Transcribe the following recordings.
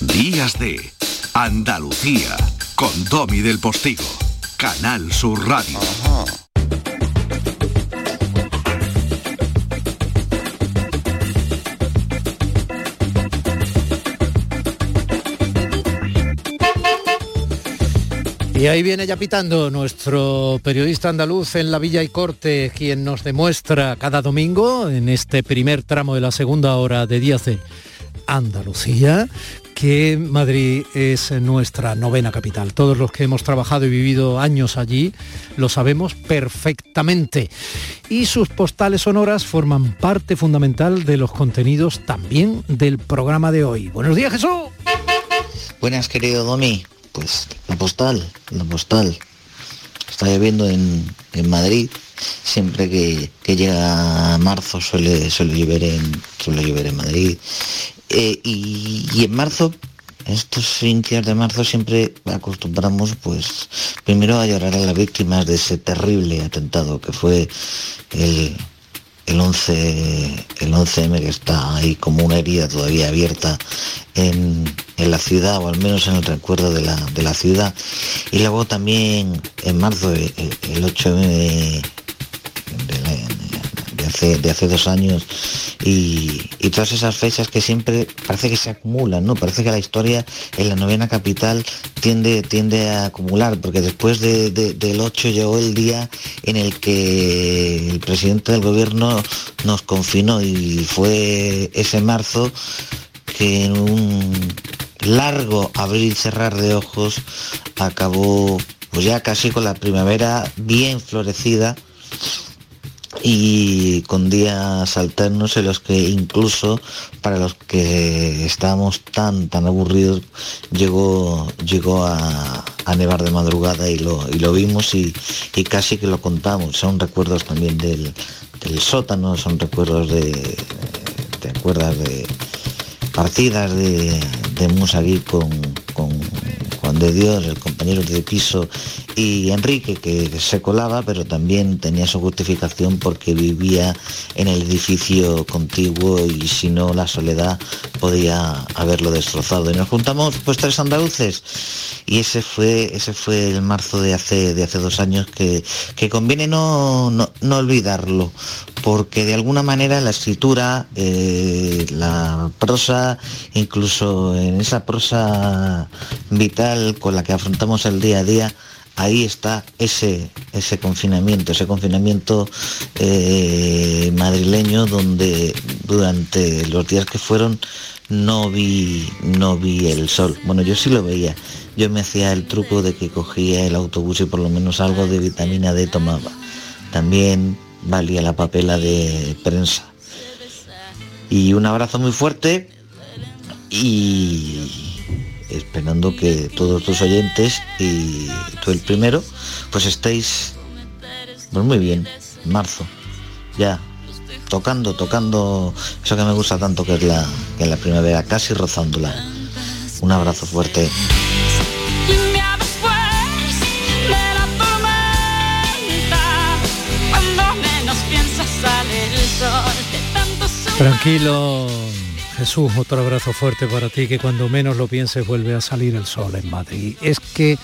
Días de Andalucía con Domi del Postigo, Canal Sur Radio. Y ahí viene ya pitando nuestro periodista andaluz en la Villa y Corte, quien nos demuestra cada domingo, en este primer tramo de la segunda hora de Díaz de Andalucía, que Madrid es nuestra novena capital. Todos los que hemos trabajado y vivido años allí lo sabemos perfectamente. Y sus postales sonoras forman parte fundamental de los contenidos también del programa de hoy. Buenos días, Jesús. Buenas, querido Domi pues la postal, la postal. Está lloviendo en, Madrid. Siempre que, llega marzo suele, suele, llover, en, suele llover en Madrid. Eh, y, en marzo, estos inicios de marzo siempre acostumbramos pues primero a llorar a las víctimas de ese terrible atentado que fue el, el 11, el 11M que está ahí como una herida todavía abierta en, la ciudad o al menos en el recuerdo de la, ciudad. Y luego también en marzo el, el 8M de hace dos años y, todas esas fechas que siempre parece que se acumulan, ¿no? Parece que la historia en la novena capital tiende, tiende a acumular, porque después del 8 llegó el día en el que el presidente del gobierno nos confinó y fue ese marzo que en un largo abrir y cerrar de ojos acabó pues ya casi con la primavera bien florecida y con días alternos en los que incluso para los que estábamos tan tan aburridos llegó llegó a, nevar de madrugada y lo, y lo vimos y, casi que lo contamos. Son recuerdos también del, sótano son recuerdos de te acuerdas de partidas de, de con Juan de Dios, el compañero de piso y Enrique, que se colaba, pero también tenía su justificación porque vivía en el edificio contiguo y si no la soledad podía haberlo destrozado. Y nos juntamos pues tres andaluces y ese fue, ese fue el marzo de hace, de hace dos años que, que conviene no, no, olvidarlo, porque de alguna manera la escritura, eh, la prosa, incluso en esa prosa vital con la que afrontamos el día a día, ahí está ese, ese confinamiento, ese confinamiento eh, madrileño donde durante los días que fueron no vi, no vi el sol. Bueno, yo sí lo veía. Yo me hacía el truco de que cogía el autobús y por lo menos algo de vitamina D tomaba. También valía la papela de prensa. Y un abrazo muy fuerte y esperando que todos tus oyentes y tú el primero, pues estéis pues muy bien, marzo, ya tocando, tocando eso que me gusta tanto que es la, que es la primavera, casi rozándola. Un abrazo fuerte. Tranquilo, Jesús, otro abrazo fuerte para ti, que cuando menos lo pienses vuelve a salir el sol en Madrid. Es que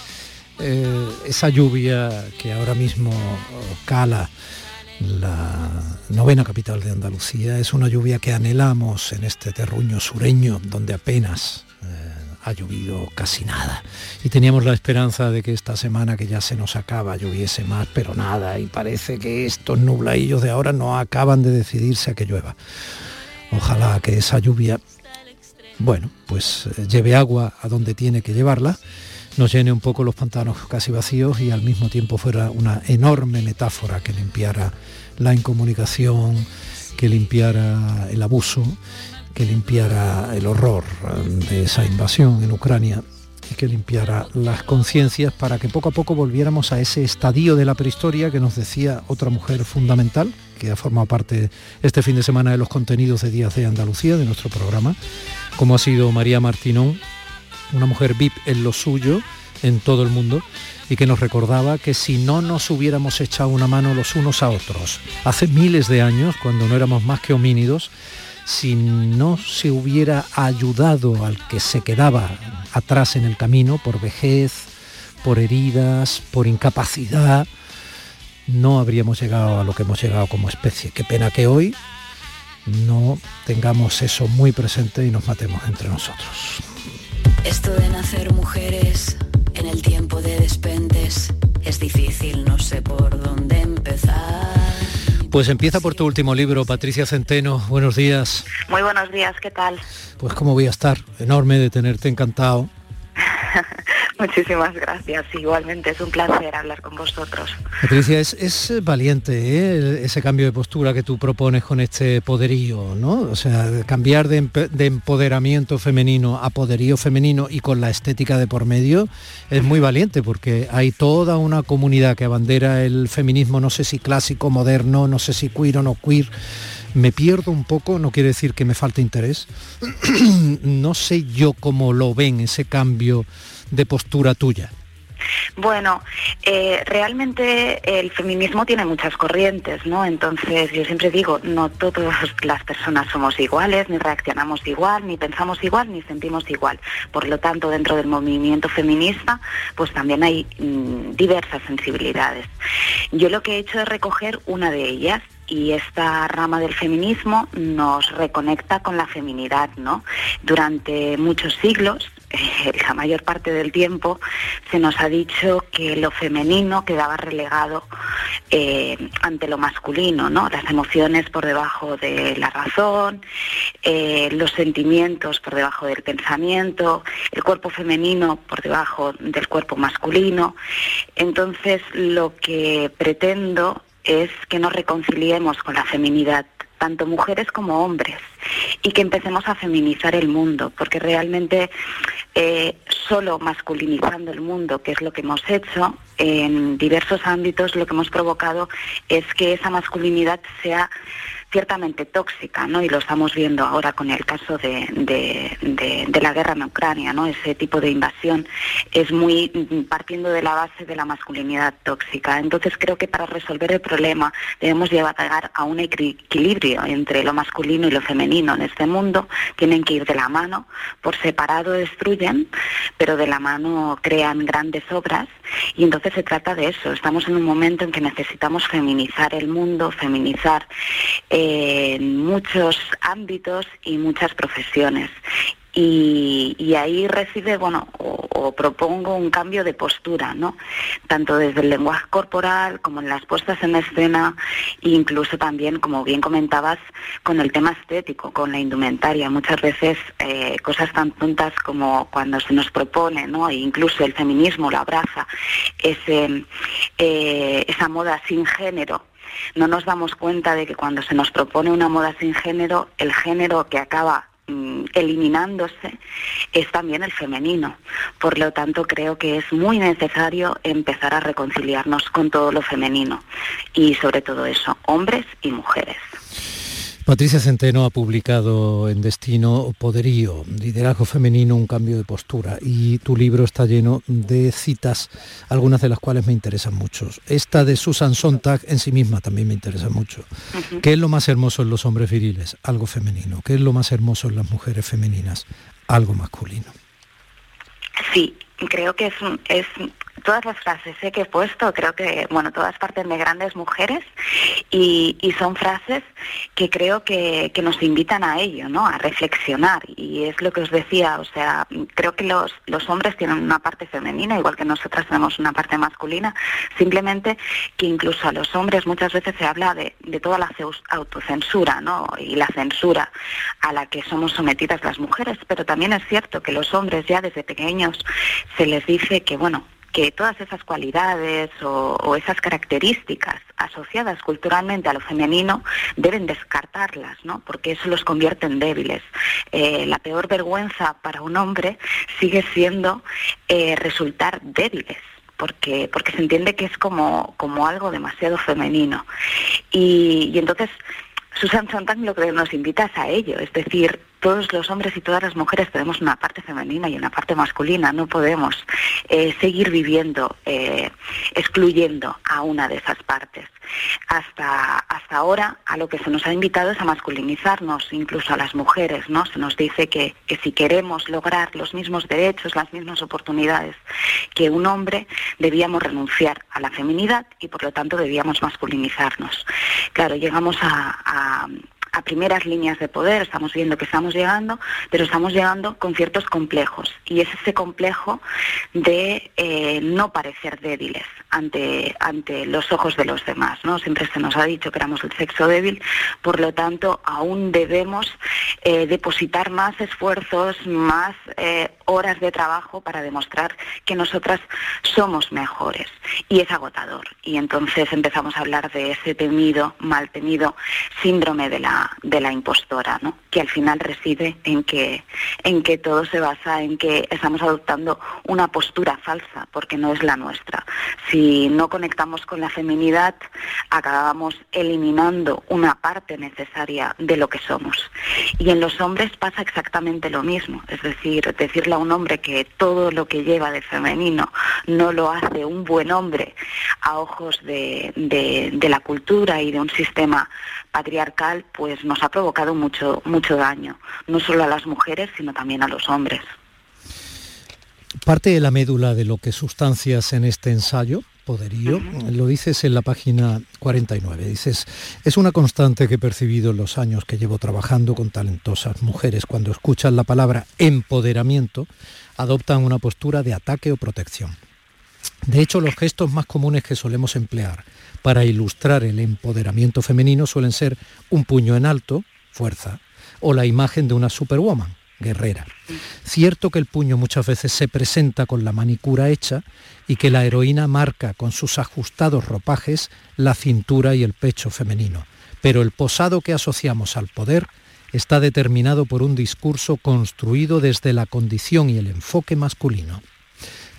eh, esa lluvia que ahora mismo cala la novena capital de Andalucía es una lluvia que anhelamos en este terruño sureño donde apenas eh, ha llovido casi nada. Y teníamos la esperanza de que esta semana que ya se nos acaba lloviese más, pero nada, y parece que estos nublaillos de ahora no acaban de decidirse a que llueva. Ojalá que esa lluvia, bueno, pues eh, lleve agua a donde tiene que llevarla, nos llene un poco los pantanos casi vacíos y al mismo tiempo fuera una enorme metáfora que limpiara la incomunicación, que limpiara el abuso, que limpiara el horror de esa invasión en Ucrania y que limpiara las conciencias para que poco a poco volviéramos a ese estadio de la prehistoria que nos decía otra mujer fundamental, que ha formado parte este fin de semana de los contenidos de Días de Andalucía, de nuestro programa, como ha sido María Martinón, una mujer VIP en lo suyo, en todo el mundo, y que nos recordaba que si no nos hubiéramos echado una mano los unos a otros, hace miles de años, cuando no éramos más que homínidos, si no se hubiera ayudado al que se quedaba atrás en el camino por vejez, por heridas, por incapacidad, no habríamos llegado a lo que hemos llegado como especie. Qué pena que hoy no tengamos eso muy presente y nos matemos entre nosotros. Esto de nacer mujeres en el tiempo de despentes es difícil, no sé por dónde. Pues empieza por tu último libro, Patricia Centeno. Buenos días. Muy buenos días, ¿qué tal? Pues cómo voy a estar, enorme de tenerte encantado. Muchísimas gracias. Igualmente es un placer hablar con vosotros. Patricia, es, valiente ¿eh? ese cambio de postura que tú propones con este poderío, ¿no? O sea, cambiar de, de, empoderamiento femenino a poderío femenino y con la estética de por medio es muy valiente porque hay toda una comunidad que abandera el feminismo, no sé si clásico, moderno, no sé si queer o no queer me pierdo un poco, no quiere decir que me falte interés. no sé yo cómo lo ven ese cambio de postura tuya? Bueno, eh, realmente el feminismo tiene muchas corrientes, ¿no? Entonces yo siempre digo, no todas las personas somos iguales, ni reaccionamos igual, ni pensamos igual, ni sentimos igual. Por lo tanto, dentro del movimiento feminista, pues también hay mm, diversas sensibilidades. Yo lo que he hecho es recoger una de ellas y esta rama del feminismo nos reconecta con la feminidad, ¿no? Durante muchos siglos la mayor parte del tiempo se nos ha dicho que lo femenino quedaba relegado eh, ante lo masculino, ¿no? Las emociones por debajo de la razón, eh, los sentimientos por debajo del pensamiento, el cuerpo femenino por debajo del cuerpo masculino. Entonces, lo que pretendo es que nos reconciliemos con la feminidad tanto mujeres como hombres, y que empecemos a feminizar el mundo, porque realmente eh, solo masculinizando el mundo, que es lo que hemos hecho, en diversos ámbitos lo que hemos provocado es que esa masculinidad sea ciertamente tóxica, ¿no? Y lo estamos viendo ahora con el caso de, la guerra en Ucrania, ¿no? Ese tipo de invasión es muy partiendo de la base de la masculinidad tóxica. Entonces creo que para resolver el problema debemos llevar a un equilibrio entre lo masculino y lo femenino en este mundo. Tienen que ir de la mano. Por separado destruyen, pero de la mano crean grandes obras. Y entonces se trata de eso. Estamos en un momento en que necesitamos feminizar el mundo, feminizar en muchos ámbitos y muchas profesiones. Y, ahí recibe, bueno, o, propongo un cambio de postura, ¿no? Tanto desde el lenguaje corporal como en las puestas en escena, e incluso también, como bien comentabas, con el tema estético, con la indumentaria. Muchas veces eh, cosas tan tontas como cuando se nos propone, ¿no? E incluso el feminismo lo abraza, ese, eh, esa moda sin género no nos damos cuenta de que cuando se nos propone una moda sin género, el género que acaba mm, eliminándose es también el femenino. Por lo tanto, creo que es muy necesario empezar a reconciliarnos con todo lo femenino y sobre todo eso, hombres y mujeres. Patricia Centeno ha publicado en Destino Poderío, Liderazgo Femenino, un cambio de postura, y tu libro está lleno de citas, algunas de las cuales me interesan mucho. Esta de Susan Sontag en sí misma también me interesa mucho. ¿Qué es lo más hermoso en los hombres viriles? Algo femenino. ¿Qué es lo más hermoso en las mujeres femeninas? Algo masculino. Sí, creo que es, es todas las frases ¿eh? que he puesto, creo que, bueno, todas parten de grandes mujeres y, son frases que creo que, nos invitan a ello, ¿no? A reflexionar. Y es lo que os decía, o sea, creo que los, los hombres tienen una parte femenina, igual que nosotras tenemos una parte masculina, simplemente que incluso a los hombres muchas veces se habla de, de toda la autocensura, ¿no? Y la censura a la que somos sometidas las mujeres, pero también es cierto que los hombres ya desde pequeños se les dice que, bueno, que todas esas cualidades o, esas características asociadas culturalmente a lo femenino deben descartarlas, ¿no? Porque eso los convierte en débiles. Eh, la peor vergüenza para un hombre sigue siendo eh, resultar débiles. Porque, porque se entiende que es como, como algo demasiado femenino. Y, y entonces Susan Sontag lo que nos invita es a ello, es decir, todos los hombres y todas las mujeres tenemos una parte femenina y una parte masculina. No podemos eh, seguir viviendo eh, excluyendo a una de esas partes. Hasta, hasta ahora a lo que se nos ha invitado es a masculinizarnos, incluso a las mujeres, ¿no? Se nos dice que, que si queremos lograr los mismos derechos, las mismas oportunidades que un hombre, debíamos renunciar a la feminidad y por lo tanto debíamos masculinizarnos. Claro, llegamos a a primeras líneas de poder, estamos viendo que estamos llegando, pero estamos llegando con ciertos complejos. Y es ese complejo de eh, no parecer débiles ante, ante los ojos de los demás. ¿no? Siempre se nos ha dicho que éramos el sexo débil, por lo tanto, aún debemos eh, depositar más esfuerzos, más eh, horas de trabajo para demostrar que nosotras somos mejores. Y es agotador. Y entonces empezamos a hablar de ese temido, mal temido síndrome de la de la impostora, ¿no? que al final reside en que, en que todo se basa en que estamos adoptando una postura falsa, porque no es la nuestra. Si no conectamos con la feminidad, acabamos eliminando una parte necesaria de lo que somos. Y en los hombres pasa exactamente lo mismo, es decir, decirle a un hombre que todo lo que lleva de femenino no lo hace un buen hombre a ojos de, de la cultura y de un sistema patriarcal, pues nos ha provocado mucho, mucho daño, no solo a las mujeres, sino también a los hombres. Parte de la médula de lo que sustancias en este ensayo, poderío, lo dices en la página 49. Dices, es una constante que he percibido en los años que llevo trabajando con talentosas mujeres. Cuando escuchan la palabra empoderamiento, adoptan una postura de ataque o protección. De hecho, los gestos más comunes que solemos emplear para ilustrar el empoderamiento femenino suelen ser un puño en alto, fuerza, o la imagen de una superwoman, guerrera. Cierto que el puño muchas veces se presenta con la manicura hecha y que la heroína marca con sus ajustados ropajes la cintura y el pecho femenino, pero el posado que asociamos al poder está determinado por un discurso construido desde la condición y el enfoque masculino.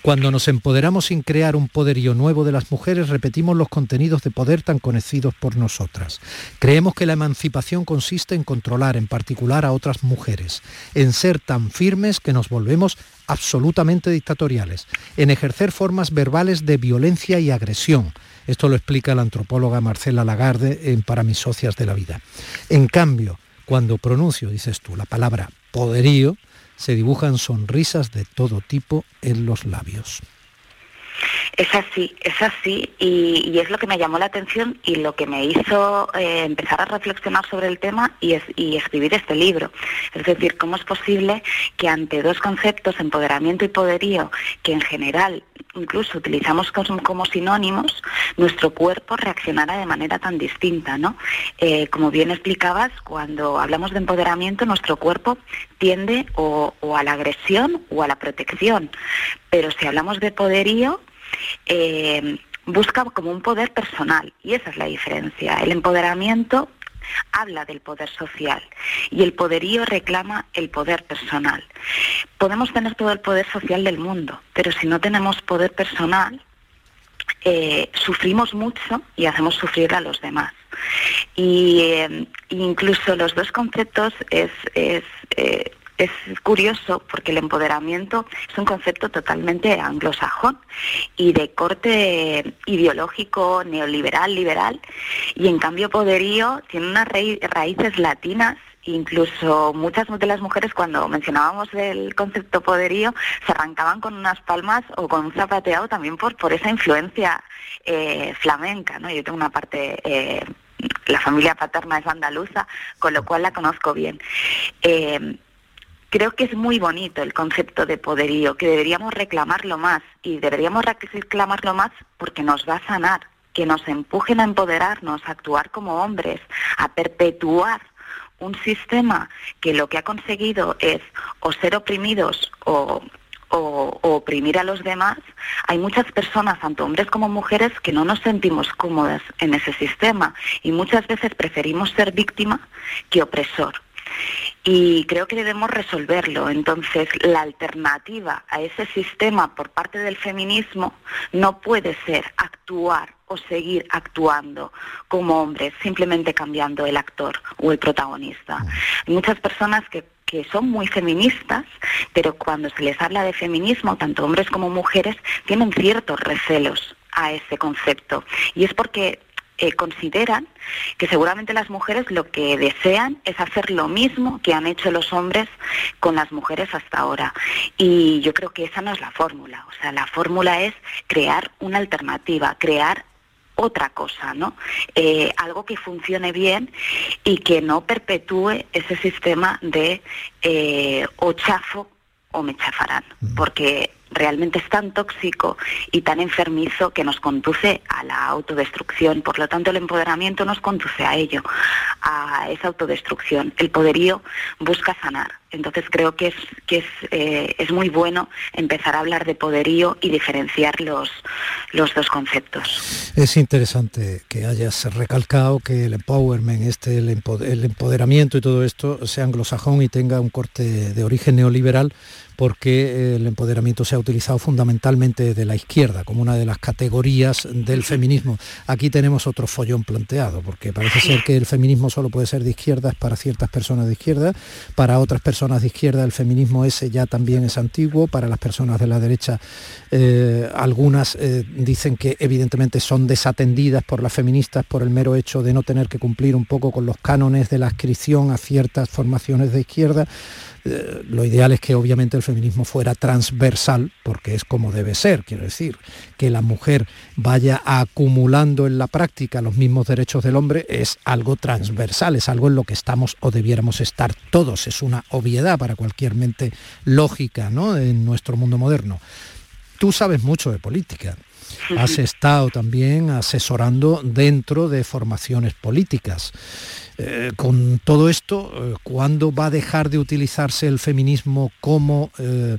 Cuando nos empoderamos sin crear un poderío nuevo de las mujeres, repetimos los contenidos de poder tan conocidos por nosotras. Creemos que la emancipación consiste en controlar en particular a otras mujeres, en ser tan firmes que nos volvemos absolutamente dictatoriales, en ejercer formas verbales de violencia y agresión. Esto lo explica la antropóloga Marcela Lagarde en Para mis socias de la vida. En cambio, cuando pronuncio, dices tú, la palabra poderío, se dibujan sonrisas de todo tipo en los labios. Es así, es así, y, es lo que me llamó la atención y lo que me hizo eh, empezar a reflexionar sobre el tema y, y, escribir este libro. Es decir, cómo es posible que ante dos conceptos, empoderamiento y poderío, que en general incluso utilizamos como, sinónimos, nuestro cuerpo reaccionara de manera tan distinta, ¿no? Eh, como bien explicabas, cuando hablamos de empoderamiento, nuestro cuerpo tiende o, a la agresión o a la protección, pero si hablamos de poderío, eh, busca como un poder personal y esa es la diferencia. El empoderamiento habla del poder social y el poderío reclama el poder personal. Podemos tener todo el poder social del mundo, pero si no tenemos poder personal, eh, sufrimos mucho y hacemos sufrir a los demás. Y eh, incluso los dos conceptos es, eh, es curioso porque el empoderamiento es un concepto totalmente anglosajón y de corte ideológico, neoliberal, liberal, y en cambio poderío tiene unas raíces latinas incluso muchas de las mujeres cuando mencionábamos el concepto poderío se arrancaban con unas palmas o con un zapateado también por, por esa influencia eh, flamenca, ¿no? Yo tengo una parte eh, la familia paterna es andaluza, con lo cual la conozco bien. Eh, Creo que es muy bonito el concepto de poderío, que deberíamos reclamarlo más y deberíamos reclamarlo más porque nos va a sanar, que nos empujen a empoderarnos, a actuar como hombres, a perpetuar un sistema que lo que ha conseguido es o ser oprimidos o, oprimir a los demás, hay muchas personas, tanto hombres como mujeres, que no nos sentimos cómodas en ese sistema y muchas veces preferimos ser víctima que opresor y creo que debemos resolverlo. Entonces, la alternativa a ese sistema por parte del feminismo no puede ser actuar o seguir actuando como hombres, simplemente cambiando el actor o el protagonista. Hay muchas personas que, que son muy feministas, pero cuando se les habla de feminismo, tanto hombres como mujeres, tienen ciertos recelos a ese concepto. Y es porque eh, consideran que seguramente las mujeres lo que desean es hacer lo mismo que han hecho los hombres con las mujeres hasta ahora. Y yo creo que esa no es la fórmula. O sea, la fórmula es crear una alternativa, crear otra cosa, ¿no? Eh, algo que funcione bien y que no perpetúe ese sistema de eh, o chafo o me chafarán, porque realmente es tan tóxico y tan enfermizo que nos conduce a la autodestrucción. Por lo tanto, el empoderamiento nos conduce a ello, a esa autodestrucción. El poderío busca sanar. Entonces creo que es, que es, eh, es muy bueno empezar a hablar de poderío y diferenciar los, los dos conceptos. Es interesante que hayas recalcado que el empowerment, este, el, empoderamiento y todo esto sea anglosajón y tenga un corte de origen neoliberal porque el empoderamiento se ha utilizado fundamentalmente de la izquierda como una de las categorías del feminismo. Aquí tenemos otro follón planteado, porque parece ser que el feminismo solo puede ser de izquierdas para ciertas personas de izquierda, para otras personas de izquierda el feminismo ese ya también es antiguo, para las personas de la derecha eh, algunas eh, dicen que evidentemente son desatendidas por las feministas por el mero hecho de no tener que cumplir un poco con los cánones de la adscripción a ciertas formaciones de izquierda. Eh, lo ideal es que obviamente el feminismo fuera transversal, porque es como debe ser, quiero decir, que la mujer vaya acumulando en la práctica los mismos derechos del hombre es algo transversal, es algo en lo que estamos o debiéramos estar todos, es una obviedad para cualquier mente lógica ¿no? en nuestro mundo moderno. Tú sabes mucho de política. Has estado también asesorando dentro de formaciones políticas. Eh, con todo esto, eh, ¿cuándo va a dejar de utilizarse el feminismo como eh,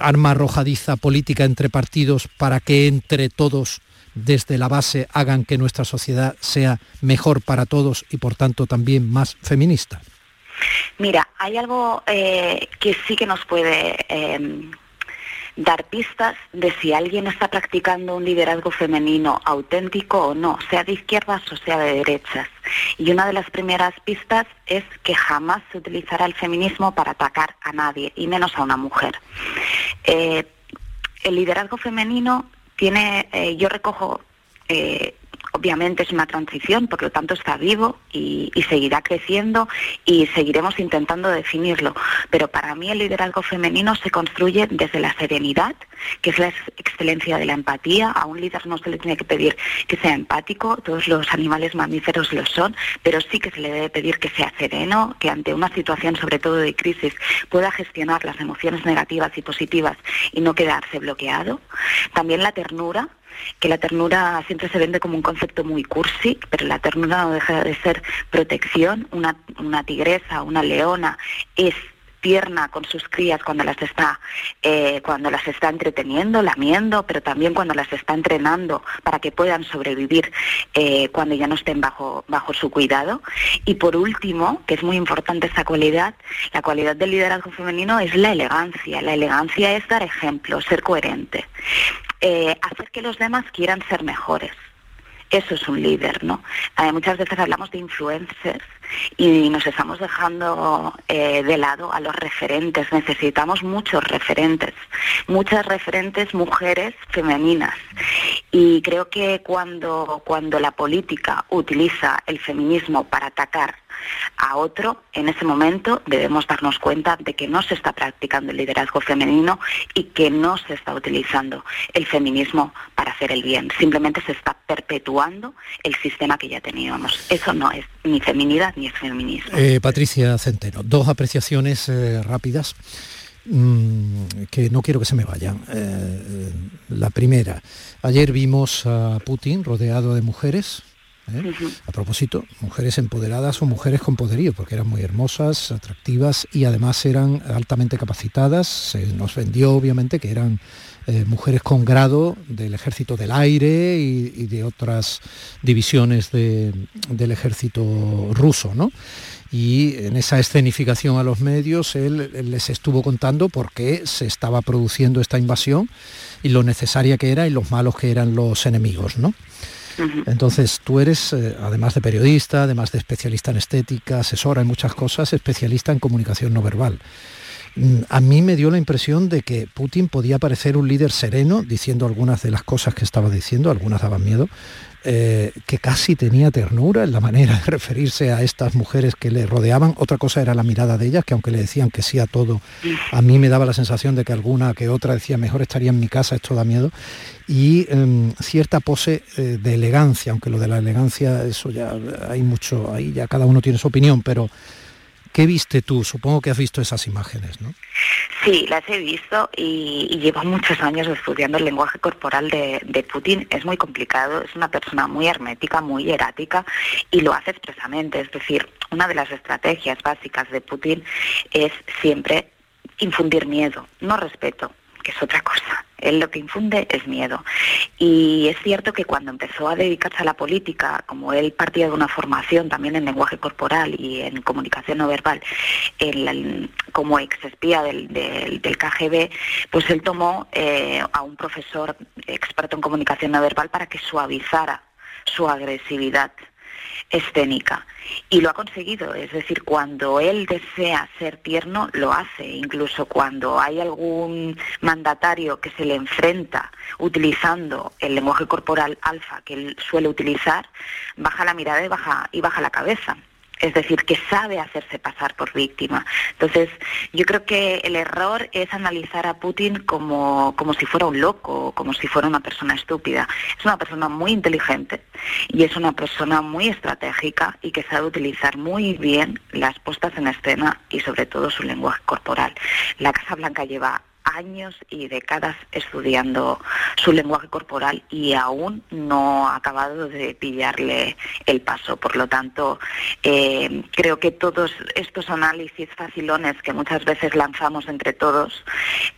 arma arrojadiza política entre partidos para que entre todos desde la base hagan que nuestra sociedad sea mejor para todos y por tanto también más feminista? Mira, hay algo que sí que nos puede dar pistas de si alguien está practicando un liderazgo femenino auténtico o no, sea de izquierdas o sea de derechas. Y una de las primeras pistas es que jamás se utilizará el feminismo para atacar a nadie, y menos a una mujer. Eh, el liderazgo femenino tiene, eh, yo recojo eh, obviamente es una transición, por lo tanto está vivo y, seguirá creciendo y seguiremos intentando definirlo. Pero para mí el liderazgo femenino se construye desde la serenidad, que es la excelencia de la empatía. A un líder no se le tiene que pedir que sea empático, todos los animales mamíferos lo son, pero sí que se le debe pedir que sea sereno, que ante una situación sobre todo de crisis pueda gestionar las emociones negativas y positivas y no quedarse bloqueado. También la ternura, que la ternura siempre se vende como un concepto muy cursi, pero la ternura no deja de ser protección. Una, una tigresa, una leona es tierna con sus crías cuando las está eh, cuando las está entreteniendo, lamiendo, pero también cuando las está entrenando para que puedan sobrevivir eh, cuando ya no estén bajo bajo su cuidado. Y por último, que es muy importante esa cualidad, la cualidad del liderazgo femenino es la elegancia. La elegancia es dar ejemplo, ser coherente. Eh, hacer que los demás quieran ser mejores. Eso es un líder, ¿no? Eh, muchas veces hablamos de influencers y nos estamos dejando eh, de lado a los referentes. Necesitamos muchos referentes, muchas referentes mujeres femeninas. Y creo que cuando, cuando la política utiliza el feminismo para atacar a otro, en ese momento debemos darnos cuenta de que no se está practicando el liderazgo femenino y que no se está utilizando el feminismo para hacer el bien. Simplemente se está perpetuando el sistema que ya teníamos. Eso no es ni feminidad ni es feminismo. Eh, Patricia Centeno, dos apreciaciones eh, rápidas mm, que no quiero que se me vayan. Eh, la primera, ayer vimos a Putin rodeado de mujeres, ¿eh? A propósito, mujeres empoderadas o mujeres con poderío, porque eran muy hermosas, atractivas y además eran altamente capacitadas. Se nos vendió obviamente que eran eh, mujeres con grado del ejército del aire y, de otras divisiones del ejército ruso. ¿no? y en esa escenificación a los medios él, les estuvo contando por qué se estaba produciendo esta invasión y lo necesaria que era y los malos que eran los enemigos. ¿no? Entonces, tú eres, eh, además de periodista, además de especialista en estética, asesora en muchas cosas, especialista en comunicación no verbal. Mm, a mí me dio la impresión de que Putin podía parecer un líder sereno, diciendo algunas de las cosas que estaba diciendo, algunas daban miedo, eh, que casi tenía ternura en la manera de referirse a estas mujeres que le rodeaban. Otra cosa era la mirada de ellas, que aunque le decían que sí a todo, a mí me daba la sensación de que alguna que otra decía, mejor estaría en mi casa, esto da miedo. Y em, cierta pose eh, de elegancia, aunque lo de la elegancia, eso ya hay mucho, ahí ya cada uno tiene su opinión, pero ¿Qué viste tú? Supongo que has visto esas imágenes, ¿no? Sí, las he visto y, llevo muchos años estudiando el lenguaje corporal de, Putin. Es muy complicado, es una persona muy hermética, muy erática y lo hace expresamente. Es decir, una de las estrategias básicas de Putin es siempre infundir miedo, no respeto, que es otra cosa. Él lo que infunde es miedo. Y es cierto que cuando empezó a dedicarse a la política, como él partía de una formación también en lenguaje corporal y en comunicación no verbal, como ex espía del, KGB, pues él tomó eh, a un profesor experto en comunicación no verbal para que suavizara su agresividad escénica. Y lo ha conseguido, es decir, cuando él desea ser tierno, lo hace. Incluso cuando hay algún mandatario que se le enfrenta utilizando el lenguaje corporal alfa que él suele utilizar, baja la mirada y baja, y baja la cabeza es decir, que sabe hacerse pasar por víctima. Entonces, yo creo que el error es analizar a Putin como, como si fuera un loco, como si fuera una persona estúpida. Es una persona muy inteligente y es una persona muy estratégica y que sabe utilizar muy bien las puestas en escena y sobre todo su lenguaje corporal. La Casa Blanca lleva años y décadas estudiando su lenguaje corporal y aún no ha acabado de pillarle el paso. Por lo tanto, eh, creo que todos estos análisis facilones que muchas veces lanzamos entre todos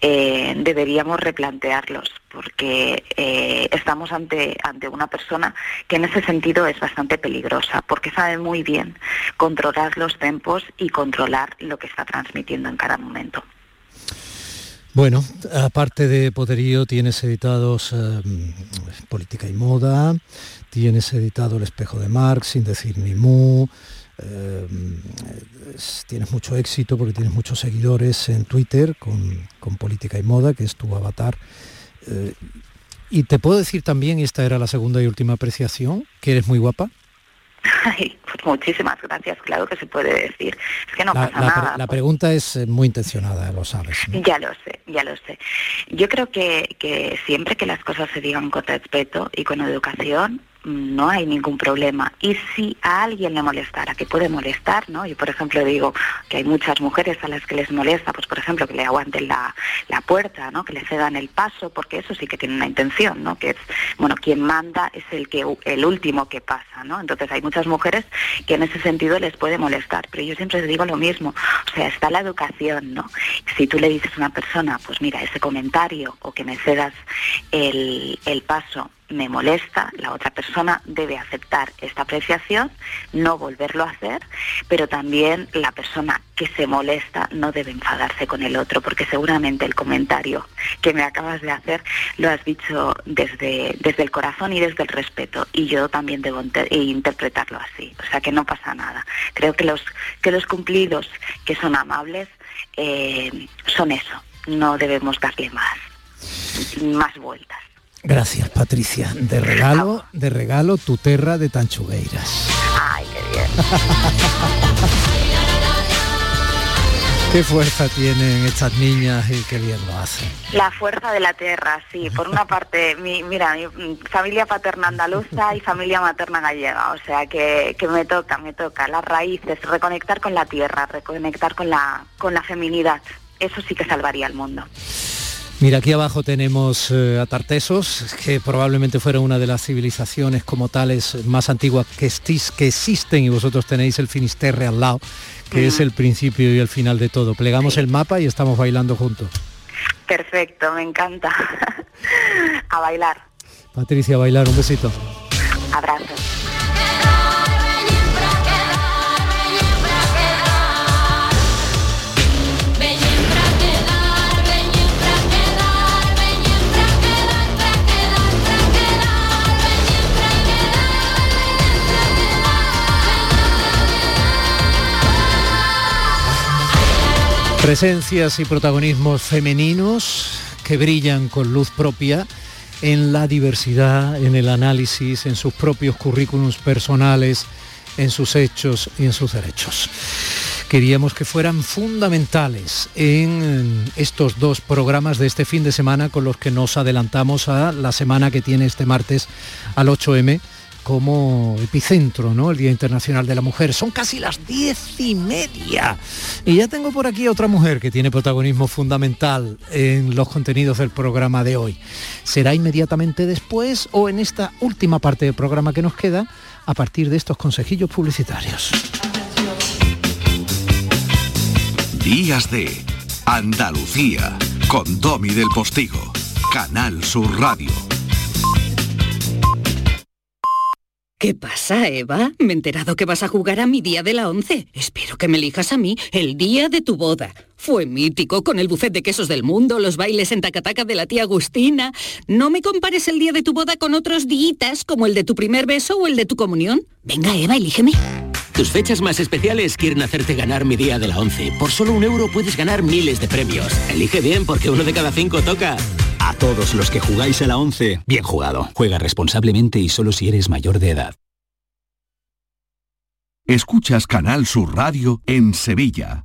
eh, deberíamos replantearlos porque eh, estamos ante, ante una persona que en ese sentido es bastante peligrosa, porque sabe muy bien controlar los tempos y controlar lo que está transmitiendo en cada momento. Bueno, aparte de Poderío, tienes editados eh, Política y Moda, tienes editado El espejo de Marx, sin decir ni mu, eh, tienes mucho éxito porque tienes muchos seguidores en Twitter con, Política y Moda, que es tu avatar. Eh, y te puedo decir también, y esta era la segunda y última apreciación, que eres muy guapa. Ay, pues muchísimas gracias, claro que se puede decir. Es que no pasa nada. La pues. pregunta es eh, muy intencionada, lo sabes. Ya lo sé, ya lo sé. Yo creo que, que siempre que las cosas se digan con respeto y con educación, no hay ningún problema. Y si a alguien le molestara, que puede molestar, ¿no? Yo, por ejemplo, digo que hay muchas mujeres a las que les molesta, pues, por ejemplo, que le aguanten la, la puerta, ¿no? Que le cedan el paso, porque eso sí que tiene una intención, ¿no? Que es, bueno, quien manda es el, que, el último que pasa, ¿no? Entonces hay muchas mujeres que en ese sentido les puede molestar, pero yo siempre les digo lo mismo, o sea, está la educación, ¿no? Si tú le dices a una persona, pues mira, ese comentario o que me cedas el, el paso me molesta, la otra persona debe aceptar esta apreciación, no volverlo a hacer, pero también la persona que se molesta no debe enfadarse con el otro, porque seguramente el comentario que me acabas de hacer lo has dicho desde, desde el corazón y desde el respeto, y yo también debo interpretarlo así, o sea que no pasa nada. Creo que los, que los cumplidos que son amables eh, son eso, no debemos darle más, más vueltas. Gracias, Patricia. De regalo, de regalo, tu terra de Tanchugueiras. Ay, qué bien. Qué fuerza tienen estas niñas y qué bien lo hacen. La fuerza de la tierra, sí. Por una parte, mi, mira, mi familia paterna andaluza y familia materna gallega, o sea que, que, me toca, me toca. Las raíces, reconectar con la tierra, reconectar con la, con la feminidad. Eso sí que salvaría el mundo. Mira, aquí abajo tenemos eh, a Tartesos, que probablemente fuera una de las civilizaciones como tales más antiguas que, que existen y vosotros tenéis el Finisterre al lado, que es el principio y el final de todo. Plegamos el mapa y estamos bailando juntos. Perfecto, me encanta. a bailar. Patricia, a bailar, un besito. Abrazos. Presencias y protagonismos femeninos que brillan con luz propia en la diversidad, en el análisis, en sus propios currículums personales, en sus hechos y en sus derechos. Queríamos que fueran fundamentales en estos dos programas de este fin de semana con los que nos adelantamos a la semana que tiene este martes al 8M como epicentro, ¿no? El Día Internacional de la Mujer. Son casi las diez y media. Y ya tengo por aquí otra mujer que tiene protagonismo fundamental en los contenidos del programa de hoy. ¿Será inmediatamente después o en esta última parte del programa que nos queda a partir de estos consejillos publicitarios? Días de Andalucía con Domi del Postigo, Canal Sur Radio. ¿Qué pasa, Eva? Me he enterado que vas a jugar a mi día de la once. Espero que me elijas a mí el día de tu boda. Fue mítico, con el buffet de quesos del mundo, los bailes en tacataca de la tía Agustina. No me compares el día de tu boda con otros días, como el de tu primer beso o el de tu comunión. Venga, Eva, elígeme. Tus fechas más especiales quieren hacerte ganar mi día de la once. Por solo un euro puedes ganar miles de premios. Elige bien porque uno de cada cinco toca. A todos los que jugáis a la 11, bien jugado. Juega responsablemente y solo si eres mayor de edad. Escuchas Canal Sur Radio en Sevilla.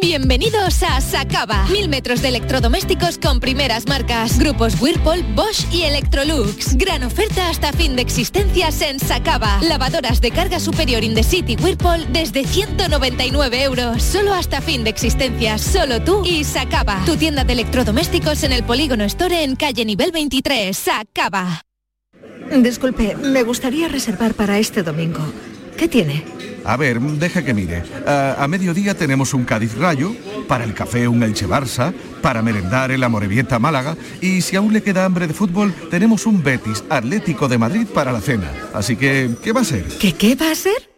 Bienvenidos a Sacaba. Mil metros de electrodomésticos con primeras marcas. Grupos Whirlpool, Bosch y Electrolux. Gran oferta hasta fin de existencias en Sacaba. Lavadoras de carga superior in the city Whirlpool desde 199 euros. Solo hasta fin de existencias. Solo tú y Sacaba. Tu tienda de electrodomésticos en el Polígono Store en calle nivel 23. Sacaba. Disculpe, me gustaría reservar para este domingo. ¿Qué tiene? A ver, deja que mire. A, a mediodía tenemos un Cádiz Rayo, para el café un Elche Barça, para merendar el Amorebieta Málaga y si aún le queda hambre de fútbol, tenemos un Betis Atlético de Madrid para la cena. Así que, ¿qué va a ser? ¿Qué qué va a ser?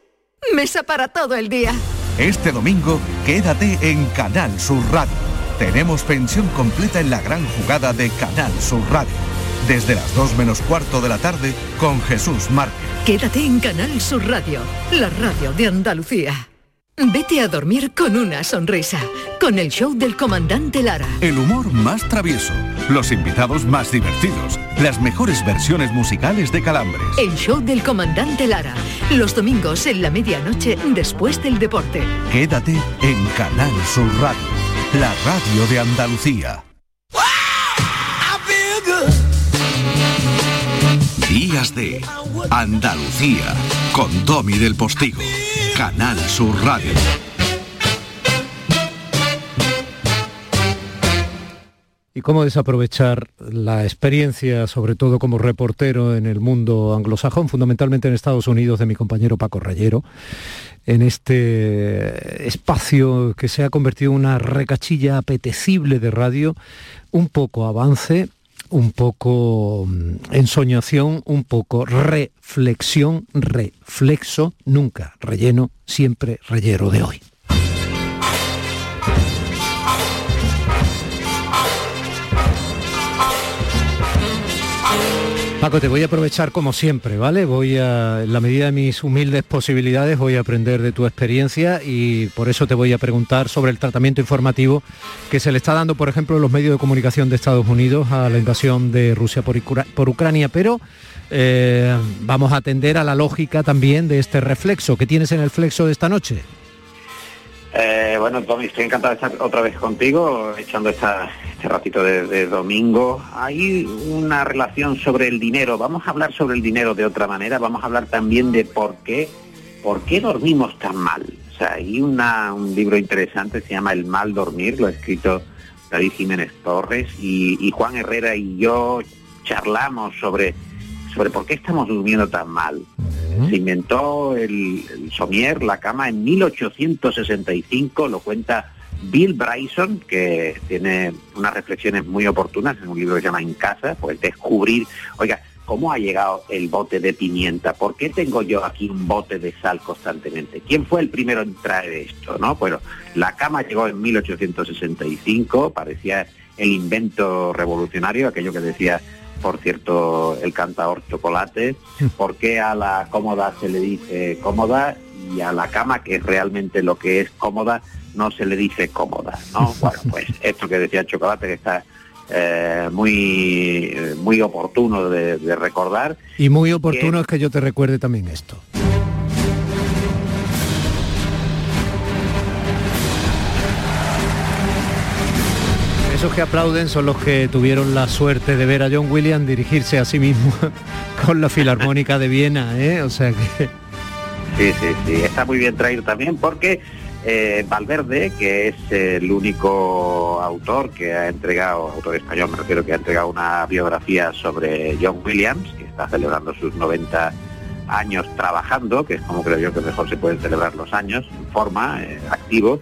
Mesa para todo el día. Este domingo, quédate en Canal Sur Radio. Tenemos pensión completa en la gran jugada de Canal Sur Radio. Desde las 2 menos cuarto de la tarde con Jesús Márquez. Quédate en Canal Sur Radio, la radio de Andalucía. Vete a dormir con una sonrisa, con el show del comandante Lara. El humor más travieso, los invitados más divertidos, las mejores versiones musicales de Calambres. El show del comandante Lara, los domingos en la medianoche después del deporte. Quédate en Canal Sur Radio, la radio de Andalucía. Días de Andalucía con Domi del Postigo, Canal Sur Radio. Y cómo desaprovechar la experiencia, sobre todo como reportero en el mundo anglosajón, fundamentalmente en Estados Unidos, de mi compañero Paco Rayero, en este espacio que se ha convertido en una recachilla apetecible de radio, un poco avance, un poco mm, ensoñación, un poco reflexión, reflexo, nunca relleno, siempre rellero de hoy. Paco, te voy a aprovechar como siempre, ¿vale? Voy a, en la medida de mis humildes posibilidades, voy a aprender de tu experiencia y por eso te voy a preguntar sobre el tratamiento informativo que se le está dando, por ejemplo, los medios de comunicación de Estados Unidos a la invasión de Rusia por, por Ucrania, pero eh, vamos a atender a la lógica también de este reflexo. ¿Qué tienes en el flexo de esta noche? Eh, bueno, Tommy, estoy encantado de estar otra vez contigo, echando esta, este ratito de, de domingo. Hay una relación sobre el dinero. Vamos a hablar sobre el dinero de otra manera. Vamos a hablar también de por qué, por qué dormimos tan mal. O sea, hay una, un libro interesante, se llama El mal dormir, lo ha escrito David Jiménez Torres y, y Juan Herrera y yo charlamos sobre, sobre por qué estamos durmiendo tan mal. Se inventó el, el somier, la cama, en 1865, lo cuenta Bill Bryson, que tiene unas reflexiones muy oportunas en un libro que se llama En casa, pues descubrir, oiga, ¿cómo ha llegado el bote de pimienta? ¿Por qué tengo yo aquí un bote de sal constantemente? ¿Quién fue el primero en traer esto? ¿no? Bueno, la cama llegó en 1865, parecía el invento revolucionario, aquello que decía, por cierto, el cantador Chocolate, ¿por qué a la cómoda se le dice cómoda y a la cama, que es realmente lo que es cómoda, no se le dice cómoda, ¿no? Bueno, pues esto que decía Chocolate, que está eh, muy, muy oportuno de, recordar. Y muy oportuno es que yo te recuerde también esto. Esos que aplauden son los que tuvieron la suerte de ver a John Williams dirigirse a sí mismo con la Filarmónica de Viena, ¿eh? O sea que... Sí, sí, sí, está muy bien traído también porque eh, Valverde, que es el único autor que ha entregado, autor español me refiero, que ha entregado una biografía sobre John Williams, que está celebrando sus 90 años trabajando, que es como creo yo que mejor se pueden celebrar los años, en forma, eh, activo,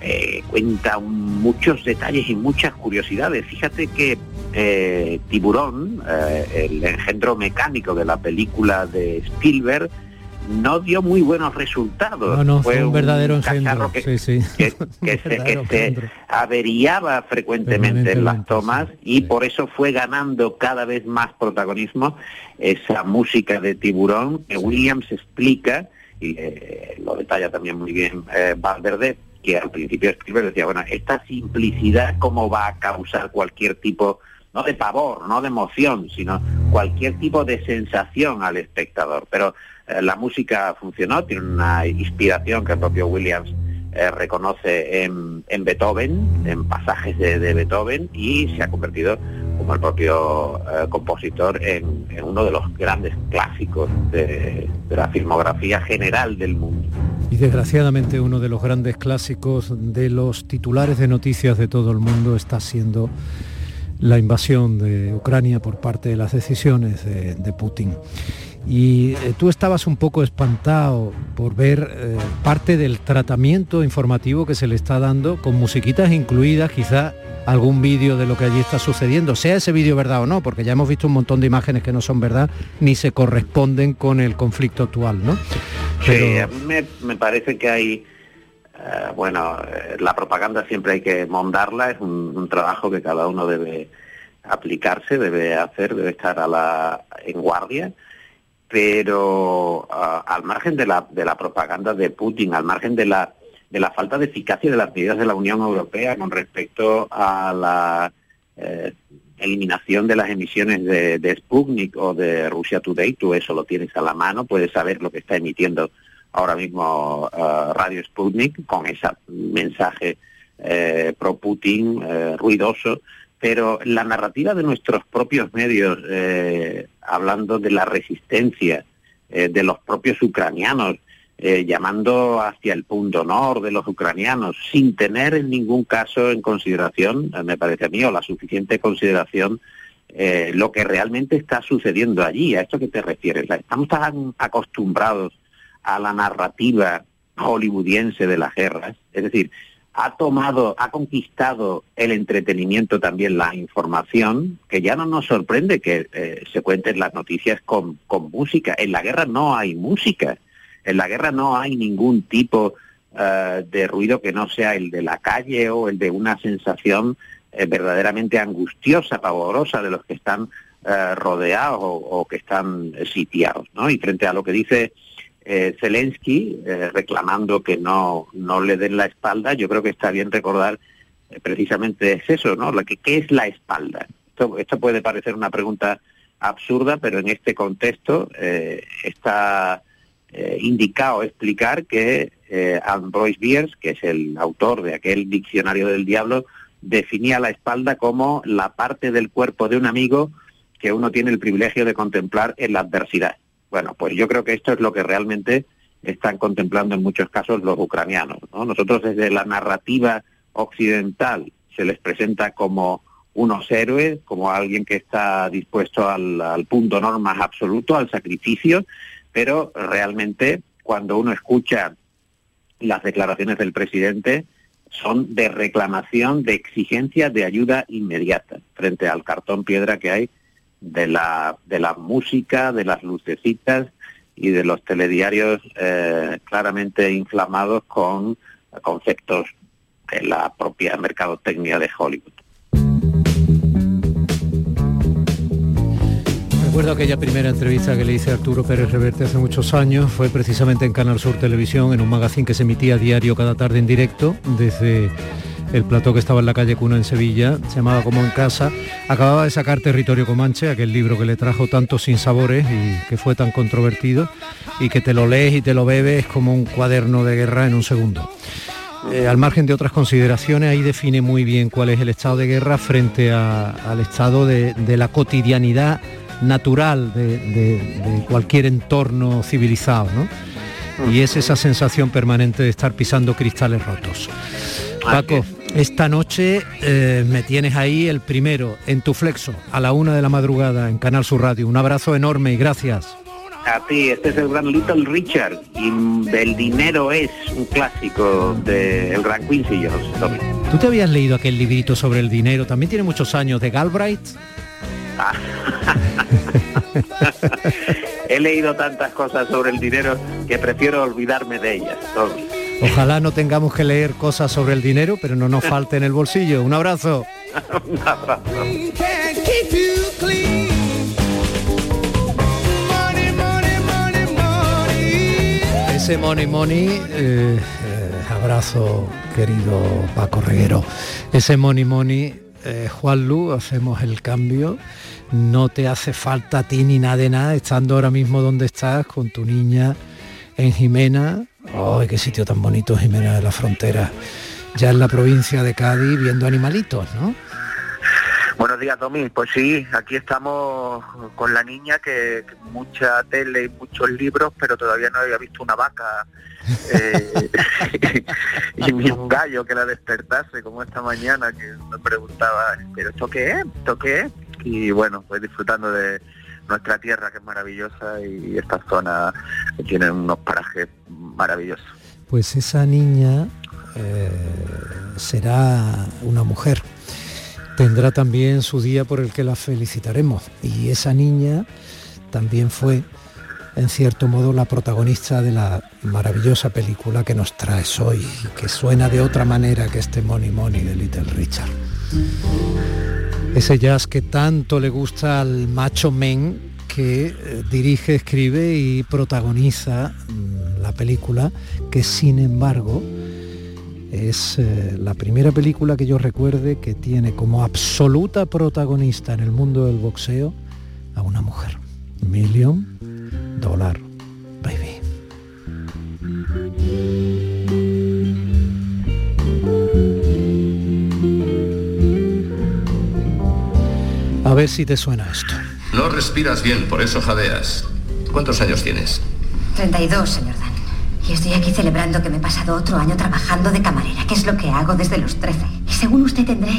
eh, cuenta muchos detalles y muchas curiosidades. Fíjate que Tiburón, el engendro mecánico de la película de Spielberg, no dio muy buenos resultados. No, fue, un verdadero engendro. Que, se, averiaba frecuentemente en las tomas y por eso fue ganando cada vez más protagonismo esa música de tiburón que Williams explica y lo detalla también muy bien eh, Valverde que al principio Spielberg decía, bueno, esta simplicidad cómo va a causar cualquier tipo no de pavor, no de emoción, sino cualquier tipo de sensación al espectador. Pero eh, la música funcionó, tiene una inspiración que el propio Williams eh, reconoce en, Beethoven, en pasajes de, Beethoven, y se ha convertido, como el propio eh, compositor, en, uno de los grandes clásicos de la filmografía general del mundo. Y desgraciadamente uno de los grandes clásicos de los titulares de noticias de todo el mundo está siendo la invasión de Ucrania por parte de las decisiones de, Putin. Y eh, tú estabas un poco espantado por ver eh, parte del tratamiento informativo que se le está dando, con musiquitas incluidas, quizá algún vídeo de lo que allí está sucediendo, sea ese vídeo verdad o no, porque ya hemos visto un montón de imágenes que no son verdad ni se corresponden con el conflicto actual, ¿no? Pero... a mí me parece que hay eh, bueno, eh, la propaganda siempre hay que mondarla, es un, trabajo que cada uno debe aplicarse, debe hacer, debe estar a la, en guardia, pero ah, al margen de la, de la propaganda de Putin, al margen de la, de la falta de eficacia de las medidas de la Unión Europea con respecto a la eh, eliminación de las emisiones de, de Sputnik o de Rusia Today, tú eso lo tienes a la mano, puedes saber lo que está emitiendo ahora mismo uh, Radio Sputnik con ese mensaje eh, pro Putin eh, ruidoso, pero la narrativa de nuestros propios medios, eh, hablando de la resistencia de los propios ucranianos, llamando hacia el punto honor de los ucranianos, sin tener en ningún caso en consideración, me parece a mí, o la suficiente consideración, lo que realmente está sucediendo allí. ¿A esto que te refieres? Estamos tan acostumbrados a la narrativa hollywoodiense de las guerras, es decir, ha tomado, ha conquistado el entretenimiento también la información, que ya no nos sorprende que eh, se cuenten las noticias con, con, música. En la guerra no hay música, en la guerra no hay ningún tipo eh, de ruido que no sea el de la calle o el de una sensación eh, verdaderamente angustiosa, pavorosa de los que están rodeados o, o, que están sitiados. ¿no? Y frente a lo que dice eh, Zelensky eh, reclamando que no, no le den la espalda, yo creo que está bien recordar eh, precisamente es eso, ¿no? Que, ¿Qué es la espalda? Esto, puede parecer una pregunta absurda, pero en este contexto está indicado explicar que Ambroise Bierce, que es el autor de aquel diccionario del diablo, definía la espalda como la parte del cuerpo de un amigo que uno tiene el privilegio de contemplar en la adversidad. Bueno, pues yo creo que esto es lo que realmente están contemplando en muchos casos los ucranianos. Nosotros desde la narrativa occidental se les presenta como unos héroes, como alguien que está dispuesto al, punto norma absoluto, al sacrificio, pero realmente cuando uno escucha las declaraciones del presidente son de reclamación, de exigencia de ayuda inmediata frente al cartón piedra que hay de la, de la música, de las lucecitas y de los telediarios eh, claramente inflamados con conceptos de la propia mercadotecnia de Hollywood. Recuerdo aquella primera entrevista que le hice a Arturo Pérez Reverte hace muchos años, fue precisamente en Canal Sur Televisión, en un magazine que se emitía a diario cada tarde en directo desde el plató que estaba en la calle Cuna en Sevilla, se llamaba Como en Casa, acababa de sacar Territorio Comanche, aquel libro que le trajo tantos sinsabores y que fue tan controvertido y que te lo lees y te lo bebes como un cuaderno de guerra en un segundo. Eh, al margen de otras consideraciones, ahí define muy bien cuál es el estado de guerra frente al estado de, la cotidianidad natural de, cualquier entorno civilizado, Y es esa sensación permanente de estar pisando cristales rotos. Paco, esta noche eh, me tienes ahí el primero, en tu flexo, a la una de la madrugada en Canal Sur Radio. Un abrazo enorme y gracias. A ti, este es el gran Little Richard y El dinero es un clásico del gran Quincy Jones. ¿Tú te habías leído aquel librito sobre el dinero? También tiene muchos años, de Galbraith. Ah. He leído tantas cosas sobre el dinero que prefiero olvidarme de ellas. Ojalá no tengamos que leer cosas sobre el dinero, pero no nos falte en el bolsillo. Un abrazo. Un abrazo. Ese money money, eh, eh, abrazo querido Paco Reguero. Ese money money, eh, Juan Lu, hacemos el cambio. No te hace falta a ti ni nada de nada, estando ahora mismo donde estás con tu niña en Jimena, ¡Ay, qué sitio tan bonito, Jimena de la Frontera! Ya en la provincia de Cádiz viendo animalitos, ¿no? Buenos días, Domi. Pues sí, aquí estamos con la niña que, mucha tele y muchos libros, pero todavía no había visto una vaca eh, y ni un gallo que la despertase, como esta mañana que me preguntaba, ¿pero esto qué es? ¿Esto qué es? Y bueno, pues disfrutando de, nuestra tierra que es maravillosa y esta zona tiene unos parajes maravillosos. Pues esa niña eh, será una mujer. Tendrá también su día por el que la felicitaremos. Y esa niña también fue, en cierto modo, la protagonista de la maravillosa película que nos traes hoy, que suena de otra manera que este Money Money de Little Richard. Ese jazz que tanto le gusta al macho men que eh, dirige, escribe y protagoniza mm, la película, que sin embargo es eh, la primera película que yo recuerde que tiene como absoluta protagonista en el mundo del boxeo a una mujer. Million Dollar Baby. A ver si te suena esto. No respiras bien, por eso jadeas. ¿Cuántos años tienes? 32, señor Dan. Y estoy aquí celebrando que me he pasado otro año trabajando de camarera, que es lo que hago desde los 13. Y según usted tendré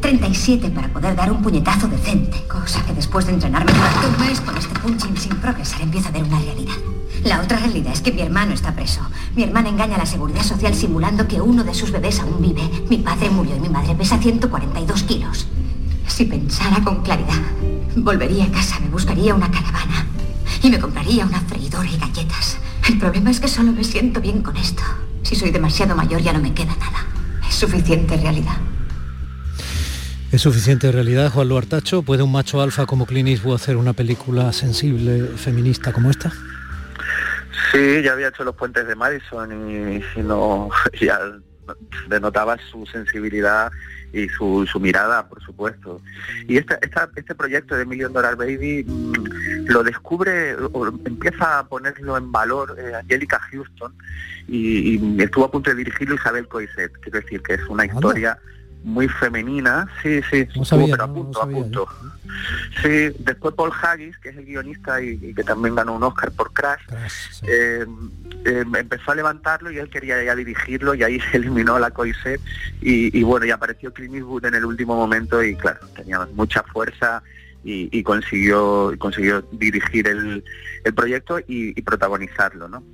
37 para poder dar un puñetazo decente. Cosa que después de entrenarme durante un mes con este punching sin progresar empiezo a ver una realidad. La otra realidad es que mi hermano está preso. Mi hermana engaña a la seguridad social simulando que uno de sus bebés aún vive. Mi padre murió y mi madre pesa 142 kilos. Si pensara con claridad, volvería a casa, me buscaría una caravana y me compraría una freidora y galletas. El problema es que solo me siento bien con esto. Si soy demasiado mayor ya no me queda nada. Es suficiente realidad. ¿Es suficiente realidad, Juan Luartacho? ¿Puede un macho alfa como Clint Eastwood hacer una película sensible, feminista como esta? Sí, ya había hecho Los Puentes de Madison y, y no, ya denotaba su sensibilidad y su, su mirada, por supuesto. Y esta, este proyecto de Million Dollar Baby mm, lo descubre, o empieza a ponerlo en valor eh, Angélica Houston y, estuvo a punto de dirigirlo Isabel Coiset, quiero decir que es una historia muy femenina, sí, sí, pero a punto, a punto. Sí, después Paul Haggis, que es el guionista y, que también ganó un Oscar por Crash, eh, eh, empezó a levantarlo y él quería ya dirigirlo y ahí se eliminó la Coiset y, y, bueno, y apareció Clint Eastwood en el último momento y claro, tenía mucha fuerza y, consiguió consiguió dirigir el, proyecto y, protagonizarlo, ¿no?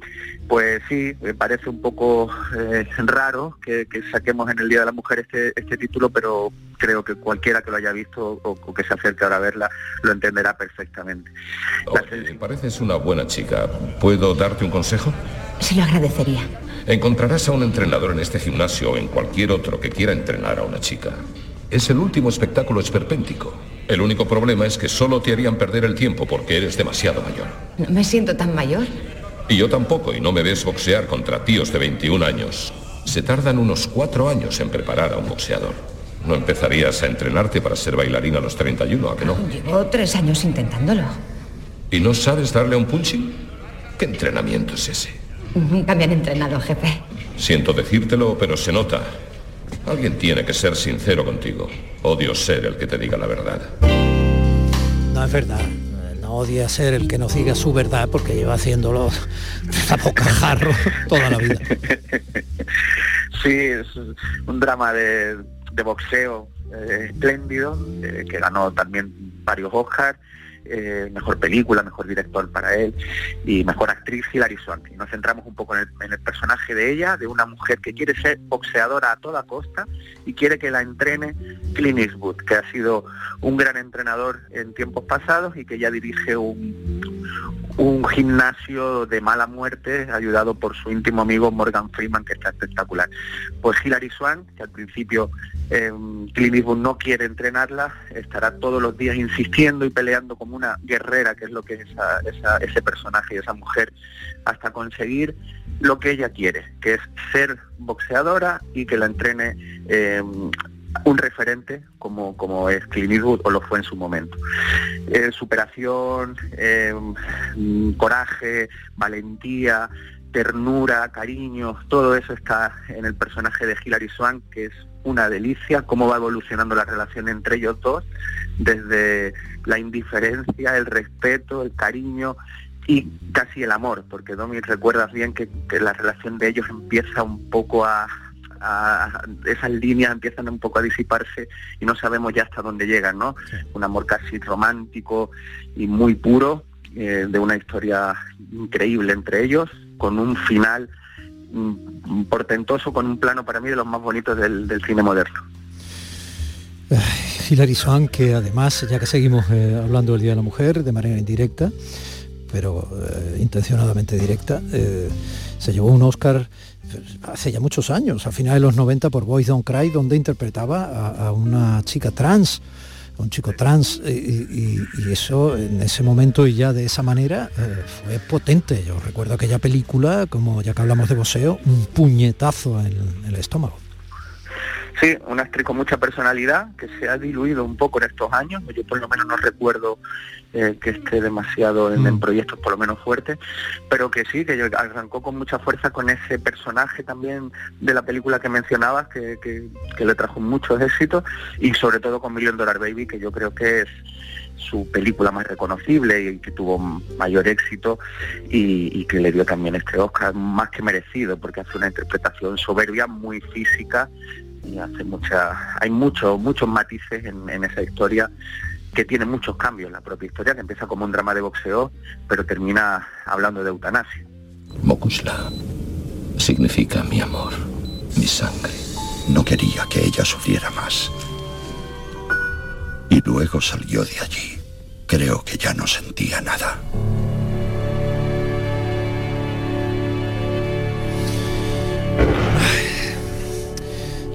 Pues sí, me parece un poco eh, raro que, saquemos en el Día de la Mujer este, este título, pero creo que cualquiera que lo haya visto o, que se acerque ahora a verla lo entenderá perfectamente. Me pareces una buena chica. ¿Puedo darte un consejo? Se lo agradecería. Encontrarás a un entrenador en este gimnasio o en cualquier otro que quiera entrenar a una chica. Es el último espectáculo esperpéntico. El único problema es que solo te harían perder el tiempo porque eres demasiado mayor. No me siento tan mayor. Y yo tampoco, y no me ves boxear contra tíos de 21 años. Se tardan unos cuatro años en preparar a un boxeador. No empezarías a entrenarte para ser bailarina a los 31, ¿a que no? Llevo tres años intentándolo. ¿Y no sabes darle un punching? ¿Qué entrenamiento es ese? Nunca me han entrenado, jefe. Siento decírtelo, pero se nota. Alguien tiene que ser sincero contigo. Odio ser el que te diga la verdad. No es verdad. No odia ser el que nos diga su verdad porque lleva haciéndolo a bocajarro toda la vida. Sí, es un drama de, boxeo eh, espléndido, eh, que ganó también varios Oscars eh, mejor película, mejor director para él y mejor actriz Hilary Swank. Y nos centramos un poco en el, personaje de ella, de una mujer que quiere ser boxeadora a toda costa y quiere que la entrene Clint Eastwood, que ha sido un gran entrenador en tiempos pasados y que ya dirige un, gimnasio de mala muerte ayudado por su íntimo amigo Morgan Freeman, que está espectacular. Pues Hilary Swank, que al principio eh, Clint Eastwood no quiere entrenarla, estará todos los días insistiendo y peleando una guerrera, que es lo que es ese personaje y esa mujer, hasta conseguir lo que ella quiere, que es ser boxeadora y que la entrene eh, un referente como, como es Clint Eastwood o lo fue en su momento. Eh, superación, eh, coraje, valentía, ternura, cariño, todo eso está en el personaje de Hilary Swank, que es una delicia, cómo va evolucionando la relación entre ellos dos, desde la indiferencia, el respeto, el cariño y casi el amor, porque Domi recuerdas bien que, la relación de ellos empieza un poco a, esas líneas empiezan un poco a disiparse y no sabemos ya hasta dónde llegan, ¿no? Un amor casi romántico y muy puro, eh, de una historia increíble entre ellos, con un final mm, portentoso, con un plano para mí de los más bonitos del, cine moderno. Hilary Swank, que además, ya que seguimos eh, hablando del Día de la Mujer de manera indirecta, pero eh, intencionadamente directa, se llevó un Oscar hace ya muchos años, a finales de los 90 por Boys Don't Cry, donde interpretaba a, una chica trans, un chico trans, y, eso en ese momento y ya de esa manera eh, fue potente. Yo recuerdo aquella película, como ya que hablamos de boxeo, un puñetazo en el estómago. Sí, una actriz con mucha personalidad que se ha diluido un poco en estos años. Yo por lo menos no recuerdo eh, que esté demasiado en, mm. proyectos por lo menos fuertes, pero que sí, que arrancó con mucha fuerza con ese personaje también de la película que mencionabas, que, que, le trajo muchos éxitos, y sobre todo con Million Dollar Baby, que yo creo que es su película más reconocible y que tuvo mayor éxito y, y, que le dio también este Oscar más que merecido porque hace una interpretación soberbia, muy física y hay muchos, muchos matices en, esa historia que tiene muchos cambios la propia historia, que empieza como un drama de boxeo, pero termina hablando de eutanasia. Mokusla significa mi amor, mi sangre. No quería que ella sufriera más. Y luego salió de allí. Creo que ya no sentía nada.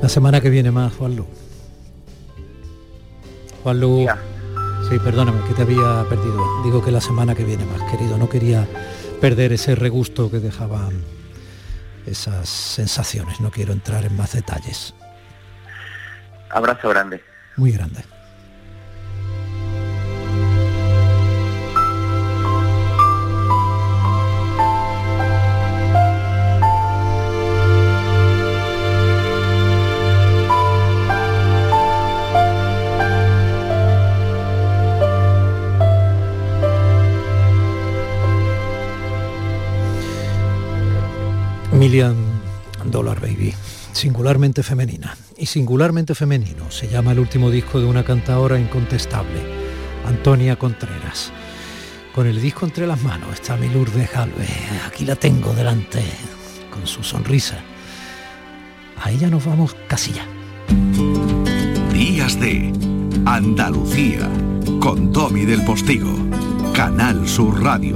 La semana que viene más, Juanlu. Juanlu. Sí, perdóname, que te había perdido. Digo que la semana que viene más, querido. No quería perder ese regusto que dejaban esas sensaciones. No quiero entrar en más detalles. Abrazo grande. Muy grande. Million Dollar Baby, singularmente femenina y singularmente femenino, se llama el último disco de una cantadora incontestable, Antonia Contreras. Con el disco entre las manos está mi Lourdes Galvez. Aquí la tengo delante, con su sonrisa. A ella nos vamos casi ya. Días de Andalucía con Domi del Postigo, Canal Sur Radio.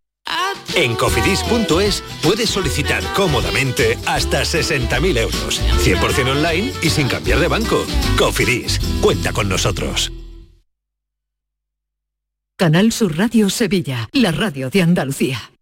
En cofidis.es puedes solicitar cómodamente hasta 60.000 euros, 100% online y sin cambiar de banco. Cofidis, cuenta con nosotros. Canal Sur Radio Sevilla, la radio de Andalucía.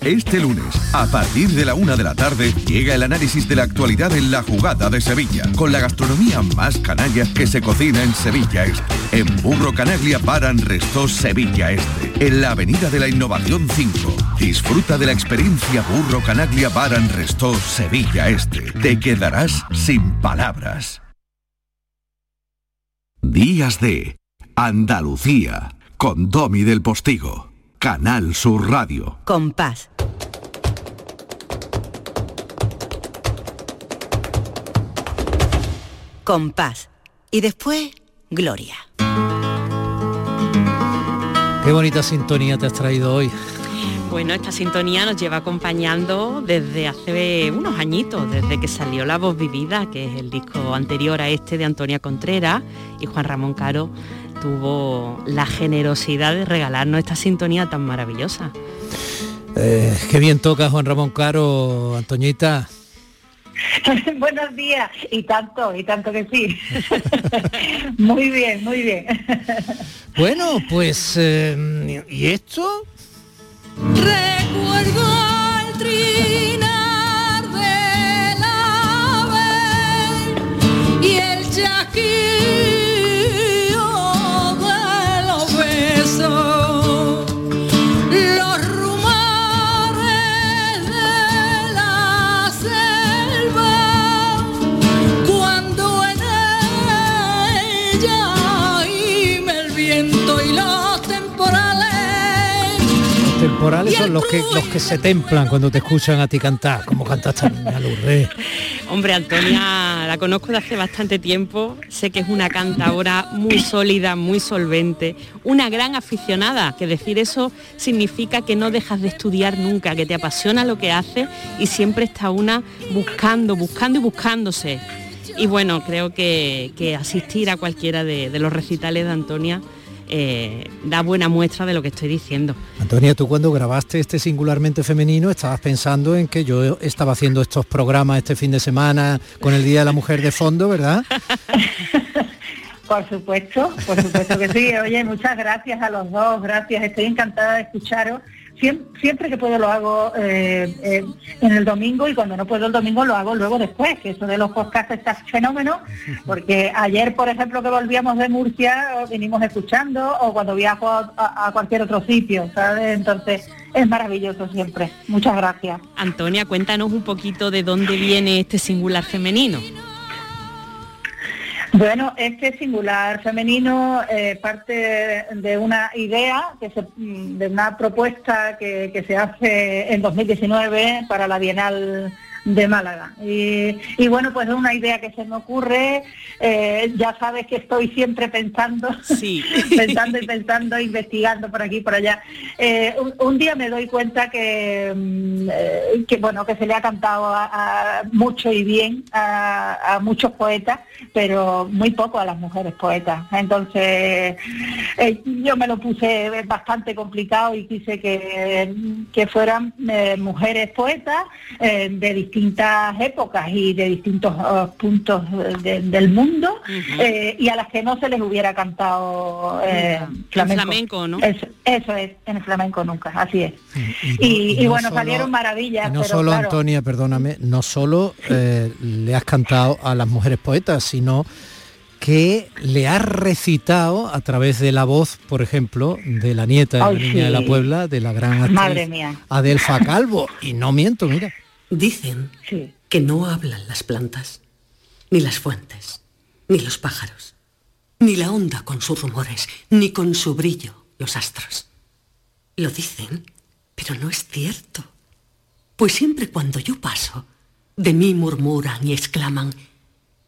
Este lunes, a partir de la una de la tarde, llega el análisis de la actualidad en la jugada de Sevilla, con la gastronomía más canalla que se cocina en Sevilla Este. En Burro Canaglia Paran Resto Sevilla Este, en la Avenida de la Innovación 5. Disfruta de la experiencia Burro Canaglia Paran Resto Sevilla Este. Te quedarás sin palabras. Días de Andalucía con Domi del Postigo, Canal Sur Radio. Compás. Compás. Y después, Gloria. Qué bonita sintonía te has traído hoy. Bueno, esta sintonía nos lleva acompañando desde hace unos añitos, desde que salió La Voz Vivida, que es el disco anterior a este de Antonia Contreras, y Juan Ramón Caro tuvo la generosidad de regalarnos esta sintonía tan maravillosa. Eh, qué bien toca Juan Ramón Caro, Antoñita. Buenos días, y tanto, y tanto que sí. muy bien, muy bien. Bueno, pues, eh, ¿y esto? Recuerdo al trinar del ave y el chasquido Son los que, los que se templan cuando te escuchan a ti cantar, como canta esta niña Lourdes. Hombre, Antonia la conozco de hace bastante tiempo, sé que es una cantadora muy sólida, muy solvente, una gran aficionada, que decir eso significa que no dejas de estudiar nunca, que te apasiona lo que haces y siempre está una buscando, buscando y buscándose. Y bueno, creo que, que asistir a cualquiera de, de los recitales de Antonia eh, da buena muestra de lo que estoy diciendo. Antonia, tú cuando grabaste este singularmente femenino estabas pensando en que yo estaba haciendo estos programas este fin de semana con el Día de la Mujer de fondo, ¿verdad? Por supuesto, por supuesto que sí. Oye, muchas gracias a los dos, gracias. Estoy encantada de escucharos. Siem- Siempre, que puedo lo hago eh, eh, en el domingo y cuando no puedo el domingo lo hago luego después, que eso de los podcasts está fenómeno, porque ayer, por ejemplo, que volvíamos de Murcia, vinimos escuchando, o cuando viajo a cualquier otro sitio, ¿sabes? Entonces, es maravilloso siempre. Muchas gracias. Antonia, cuéntanos un poquito de dónde viene este singular femenino. Bueno, este singular femenino eh, parte de una idea, que se- de una propuesta que, que se hace en 2019 para la Bienal de Málaga. Y, y bueno, pues es una idea que se me ocurre, eh, ya sabes que estoy siempre pensando, pensando y pensando, investigando por aquí y por allá. Eh, un, un día me doy cuenta que, mm, eh, que bueno, que se le ha cantado a- a mucho y bien a, a muchos poetas, pero muy poco a las mujeres poetas. Entonces, yo me lo puse bastante complicado y quise que, que fueran mujeres poetas de distintas épocas y de distintos eh, puntos de- del mundo eh, y a las que no se les hubiera cantado eh, flamenco. flamenco, ¿no? Eso, eso es, en el flamenco nunca, así es. Y, y no bueno, solo- salieron maravillas, Y no pero solo, claro, Antonia, perdóname, no solo eh, le has cantado a las mujeres poetas, sino que le has recitado a través de la voz, por ejemplo, de la nieta de la niña de la. Puebla, de la gran actriz Madre mía. Adelfa Calvo. Y no miento, mira. Dicen que no hablan las plantas, ni las fuentes, ni los pájaros, ni la onda con sus rumores, ni con su brillo los astros. Lo dicen, pero no es cierto. Pues siempre cuando yo paso, de mí murmuran y exclaman,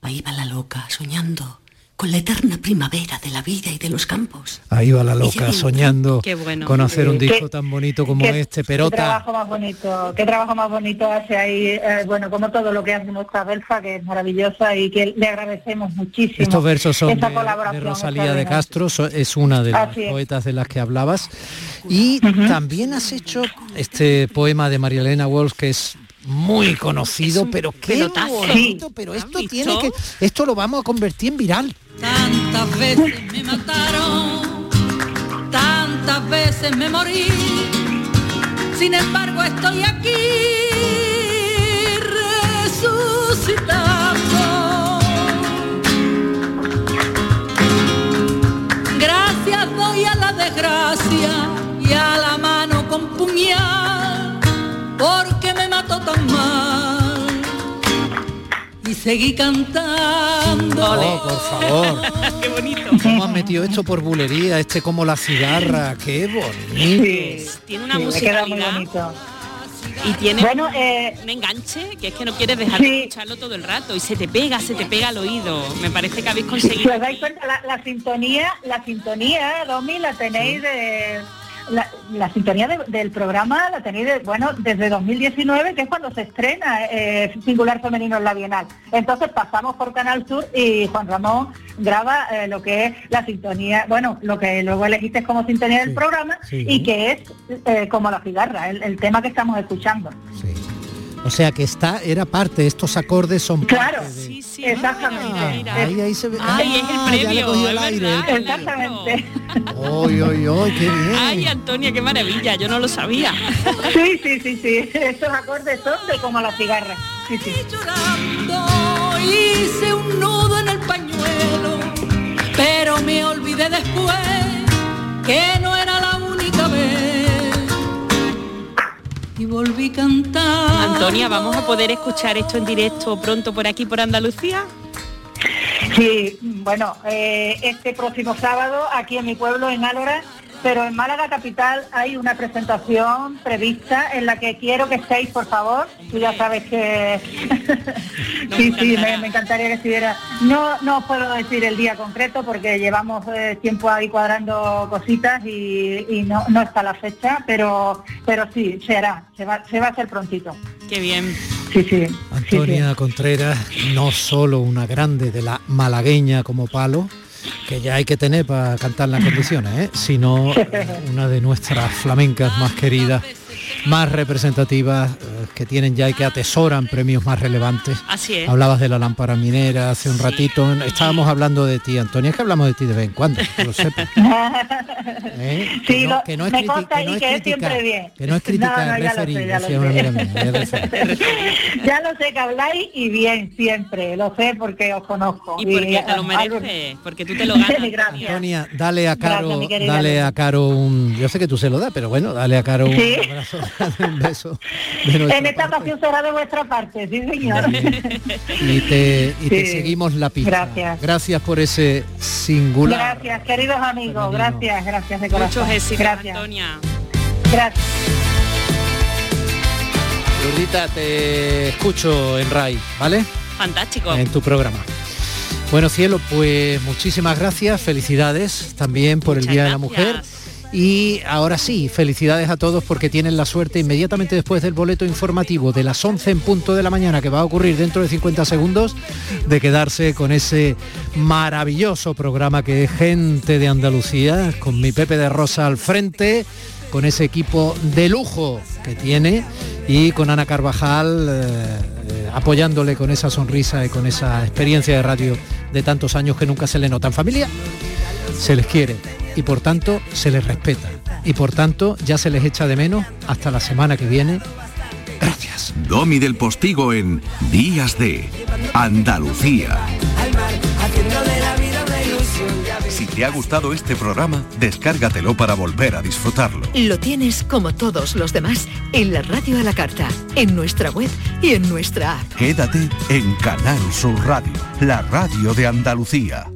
ahí va la loca soñando con la eterna primavera de la vida y de los campos. Ahí va la loca soñando Qué bueno. con hacer un disco Qué- tan bonito como qué- este, Qué Perota. trabajo más bonito, qué trabajo más bonito hace ahí, eh, bueno, como todo lo que hace nuestra Belfa, que es maravillosa y que le agradecemos muchísimo. Estos versos son de, colaboración de Rosalía de. Castro, so- es una de las poetas de las que hablabas. Y también has hecho este poema de María Elena Walsh que es muy conocido, pero qué pelotazo. bonito, pero esto tiene que, esto lo vamos a convertir en viral. Tantas veces me mataron, tantas veces me morí. Sin embargo estoy aquí resucitando. Gracias doy a la desgracia y a la mano con puñal, porque Y seguí cantando. Oh, por favor. Qué bonito. ¿Cómo han metido esto por bulería? Este como la cigarra, qué bonito. Tiene una Sí, me queda muy musicalidad bonito. y tiene Bueno, eh, un enganche que es que no quieres dejar de escucharlo todo el rato y se te pega, se te pega al oído. Me parece que habéis conseguido. os dais cuenta, la, la sintonía, la sintonía, Domi, la tenéis de... La, la sintonía de- del programa la tenéis, de- bueno, desde 2019, que es cuando se estrena eh, Singular Femenino en la Bienal. Entonces pasamos por Canal Sur y Juan Ramón graba eh, lo que es la sintonía, bueno, lo que luego elegiste como sintonía del programa sí. y que es eh, como la cigarra, el, el tema que estamos escuchando. O sea que está, era parte, estos acordes son Claro, parte de- sí, exactamente. Ahí, ahí se ve. Ay, es el Ah, ya le premio, el aire. verdad, el- Exactamente. Oy, oy, oy, qué bien. Ay, Antonia, qué maravilla, yo no lo sabía. Sí, sí, sí, sí. Estos acordes son de como la cigarra. Sí, sí. llorando, hice un nudo en el pañuelo, pero me olvidé después que no era la Y volví cantando. Antonia, ¿vamos a poder escuchar esto en directo pronto por aquí, por Andalucía? Sí, bueno, eh, este próximo sábado aquí en mi pueblo, en Álora, pero en Málaga Capital hay una presentación prevista en la que quiero que estéis, por favor. Tú ya sabes que... sí, sí, me, me encantaría que estuviera. No, no os puedo decir el día concreto porque llevamos eh, tiempo ahí cuadrando cositas y, y no, no está la fecha, pero, pero sí, se hará, se va, se va a hacer prontito. Qué bien. Sí, sí. Antonia Contreras, no solo una grande de la malagueña como palo, que ya hay que tener para cantar las condiciones, ¿eh? sino una de nuestras flamencas más queridas, más representativas, eh, que tienen ya y que atesoran premios más relevantes. Así es. Hablabas de la lámpara minera hace un ratito, estábamos hablando de ti, Antonia, es que hablamos de ti de vez en cuando, que lo sepas. ¿eh? Sí, Que no- lo- que no es consta que no y es que es criticar, siempre bien. que no es criticar, No, no, ya lo referir, sé, ya lo sé. amiga mía, es referir. ya lo sé que habláis y bien siempre, lo sé porque os conozco. Y porque te lo algo- mereces, porque tú te lo Antonia, dale a Caro, Gracias, dale a Caro un, yo sé que tú se lo das, pero bueno, dale a Caro un Sí. Abrazo, un beso. En esta ocasión será de vuestra parte, sí señor. y te, y te Sí. seguimos la pista. Gracias. Gracias por ese singular. Gracias, queridos amigos, gracias, gracias de corazón. Muchos éxitos, gracias. Antonia. Gracias. Lourdita, te escucho en RAI, ¿vale? Fantástico. En tu programa. Bueno, cielo, pues muchísimas gracias, felicidades también por el Día de la Mujer. Y ahora sí, felicidades a todos porque tienen la suerte inmediatamente después del boleto informativo de las 11 en punto de la mañana que va a ocurrir dentro de 50 segundos de quedarse con ese maravilloso programa que es Gente de Andalucía, con mi Pepe de Rosa al frente, con ese equipo de lujo que tiene y con Ana Carvajal eh, eh, apoyándole con esa sonrisa y con esa experiencia de radio de tantos años que nunca se le nota en familia. Se les quiere y por tanto se les respeta y por tanto ya se les echa de menos hasta la semana que viene. Domi del Postigo en Días de Andalucía. Si te ha gustado este programa, descárgatelo para volver a disfrutarlo. Lo tienes como todos los demás en la radio a la carta, en nuestra web y en nuestra app. Quédate en Canal Sur Radio, la radio de Andalucía.